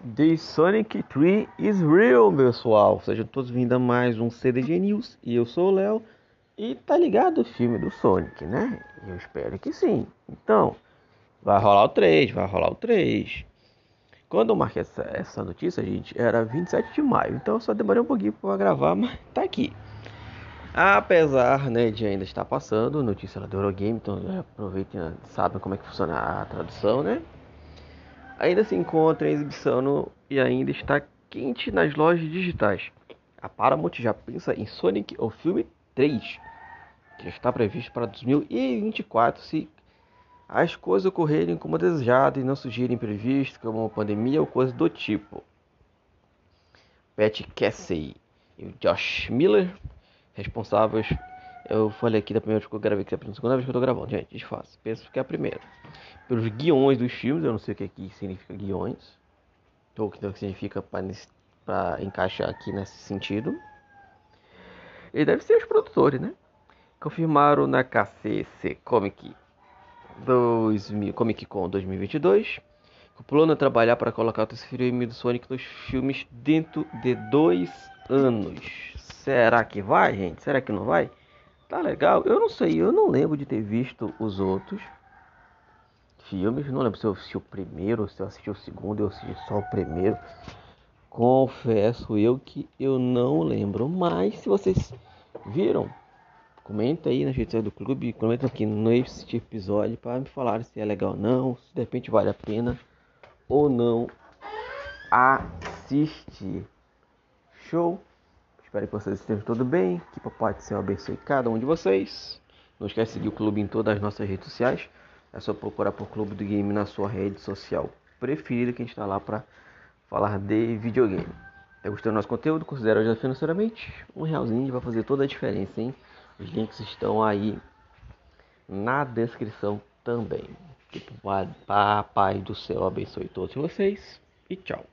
The Sonic 3 is real, pessoal. Sejam todos vindo a mais um CDG News. E eu sou o Léo. E tá ligado o filme do Sonic, né? Eu espero que sim. Então, vai rolar o 3, vai rolar o 3. Quando eu marquei essa, essa notícia, gente, era 27 de maio. Então eu só demorei um pouquinho para gravar, mas tá aqui. Apesar né, de ainda estar passando notícia lá do Eurogame, então aproveitem, sabem como é que funciona a tradução, né? Ainda se encontra em exibição no, e ainda está quente nas lojas digitais. A Paramount já pensa em Sonic o filme 3, que está previsto para 2024 se as coisas ocorrerem como desejado e não surgirem imprevistos como uma pandemia ou coisa do tipo. Pat Casey e Josh Miller, responsáveis eu falei aqui da primeira vez que eu gravei, que é a segunda vez que eu tô gravando, gente, desfaço. Penso que é a primeira. Pelos guiões dos filmes, eu não sei o que aqui significa guiões. Ou o que significa para encaixar aqui nesse sentido. E deve ser os produtores, né? Confirmaram na KCC Comic 2000, Comic Con 2022 que o plano é trabalhar para colocar o filme do Sonic nos filmes dentro de dois anos. Será que vai, gente? Será que não vai? Tá legal. Eu não sei, eu não lembro de ter visto os outros filmes. Não lembro se eu assisti o primeiro, se eu assisti o segundo, eu assisti só o primeiro. Confesso eu que eu não lembro. Mas se vocês viram, comenta aí na redes do clube, comenta aqui nesse episódio para me falar se é legal ou não, se de repente vale a pena ou não assistir. Show? Espero que vocês estejam tudo bem. Que Papai do Céu abençoe cada um de vocês. Não esquece de seguir o clube em todas as nossas redes sociais. É só procurar por Clube do Game na sua rede social preferida que a gente está lá para falar de videogame. Tá gostando do nosso conteúdo? Considera ajuda financeiramente. Um realzinho vai fazer toda a diferença, hein? Os links estão aí na descrição também. Que Papai do Céu abençoe todos vocês e tchau.